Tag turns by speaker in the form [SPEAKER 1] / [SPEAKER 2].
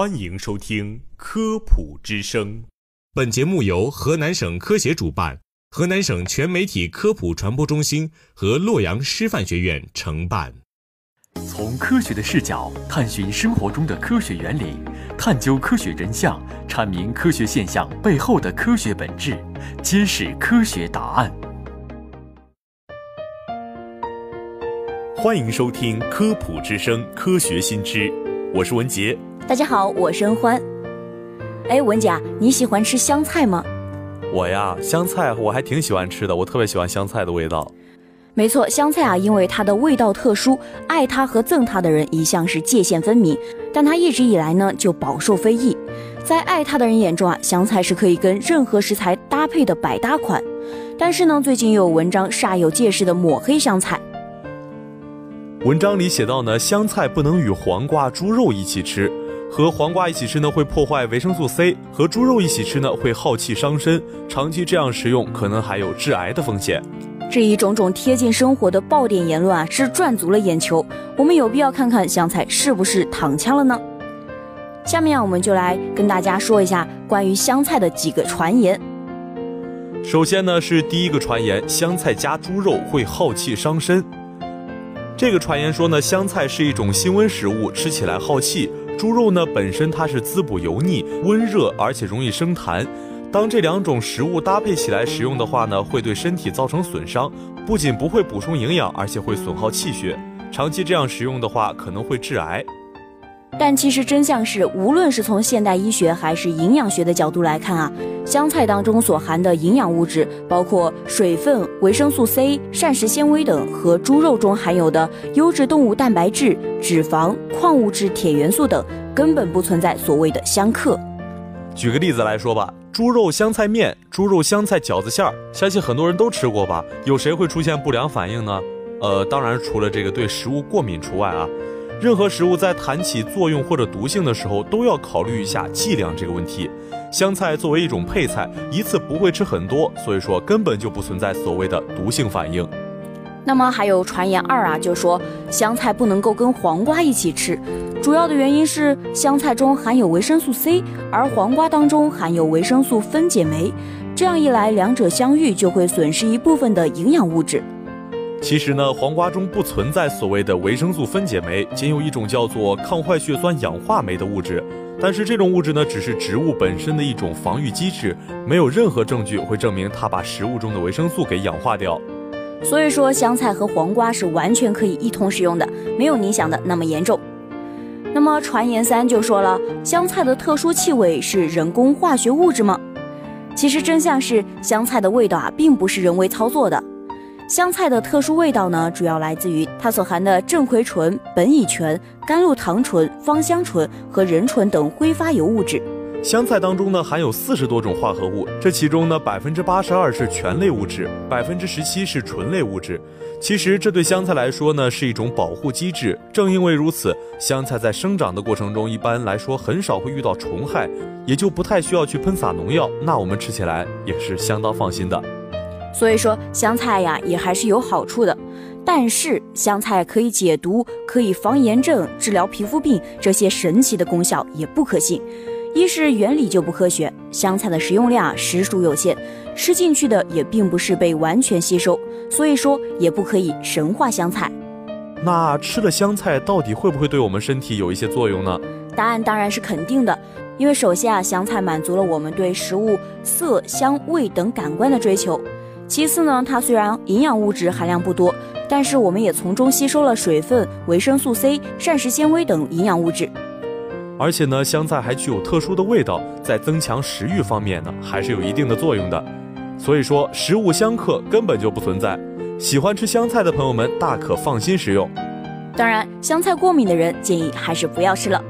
[SPEAKER 1] 欢迎收听《科普之声》。
[SPEAKER 2] 本节目由河南省科协主办，河南省全媒体科普传播中心和洛阳师范学院承办。
[SPEAKER 3] 从科学的视角探寻生活中的科学原理，探究科学真相，阐明科学现象背后的科学本质，揭示科学答案。
[SPEAKER 1] 欢迎收听《科普之声》科学新知，我是文杰。
[SPEAKER 4] 大家好，我是恩欢。哎，文姐，你喜欢吃香菜吗？
[SPEAKER 5] 我呀，香菜我还挺喜欢吃的，我特别喜欢香菜的味道。
[SPEAKER 4] 没错，香菜啊，因为它的味道特殊，爱它和憎它的人一向是界限分明，但它一直以来呢就饱受非议。在爱它的人眼中啊，香菜是可以跟任何食材搭配的百搭款。但是呢，最近又有文章煞有介事的抹黑香菜。
[SPEAKER 5] 文章里写到呢，香菜不能与黄瓜、猪肉一起吃，和黄瓜一起吃呢会破坏维生素 C，和猪肉一起吃呢会耗气伤身，长期这样食用可能还有致癌的风险。
[SPEAKER 4] 这一种种贴近生活的爆点言论啊，是赚足了眼球。我们有必要看看香菜是不是躺枪了呢？下面啊，我们就来跟大家说一下关于香菜的几个传言。
[SPEAKER 5] 首先呢，是第一个传言，香菜加猪肉会耗气伤身。这个传言说呢，香菜是一种辛温食物，吃起来耗气；猪肉呢本身它是滋补油腻、温热，而且容易生痰。当这两种食物搭配起来食用的话呢，会对身体造成损伤，不仅不会补充营养，而且会损耗气血。长期这样食用的话，可能会致癌。
[SPEAKER 4] 但其实真相是，无论是从现代医学还是营养学的角度来看啊，香菜当中所含的营养物质，包括水分、维生素 C、膳食纤维等，和猪肉中含有的优质动物蛋白质、脂肪、矿物质、铁元素等，根本不存在所谓的相克。
[SPEAKER 5] 举个例子来说吧，猪肉香菜面、猪肉香菜饺子馅儿，相信很多人都吃过吧？有谁会出现不良反应呢？呃，当然除了这个对食物过敏除外啊。任何食物在谈起作用或者毒性的时候，都要考虑一下剂量这个问题。香菜作为一种配菜，一次不会吃很多，所以说根本就不存在所谓的毒性反应。
[SPEAKER 4] 那么还有传言二啊，就说香菜不能够跟黄瓜一起吃，主要的原因是香菜中含有维生素 C，而黄瓜当中含有维生素分解酶，这样一来两者相遇就会损失一部分的营养物质。
[SPEAKER 5] 其实呢，黄瓜中不存在所谓的维生素分解酶，仅有一种叫做抗坏血酸氧化酶的物质。但是这种物质呢，只是植物本身的一种防御机制，没有任何证据会证明它把食物中的维生素给氧化掉。
[SPEAKER 4] 所以说，香菜和黄瓜是完全可以一同食用的，没有你想的那么严重。那么传言三就说了，香菜的特殊气味是人工化学物质吗？其实真相是，香菜的味道啊，并不是人为操作的。香菜的特殊味道呢，主要来自于它所含的正葵醇、苯乙醛、甘露糖醇、芳香醇和壬醇等挥发油物质。
[SPEAKER 5] 香菜当中呢，含有四十多种化合物，这其中呢，百分之八十二是醛类物质，百分之十七是醇类物质。其实这对香菜来说呢，是一种保护机制。正因为如此，香菜在生长的过程中，一般来说很少会遇到虫害，也就不太需要去喷洒农药。那我们吃起来也是相当放心的。
[SPEAKER 4] 所以说香菜呀也还是有好处的，但是香菜可以解毒、可以防炎症、治疗皮肤病这些神奇的功效也不可信。一是原理就不科学，香菜的食用量实属有限，吃进去的也并不是被完全吸收，所以说也不可以神化香菜。
[SPEAKER 5] 那吃了香菜到底会不会对我们身体有一些作用呢？
[SPEAKER 4] 答案当然是肯定的，因为首先啊，香菜满足了我们对食物色香味等感官的追求。其次呢，它虽然营养物质含量不多，但是我们也从中吸收了水分、维生素 C、膳食纤维等营养物质。
[SPEAKER 5] 而且呢，香菜还具有特殊的味道，在增强食欲方面呢，还是有一定的作用的。所以说，食物相克根本就不存在。喜欢吃香菜的朋友们大可放心食用。
[SPEAKER 4] 当然，香菜过敏的人建议还是不要吃了。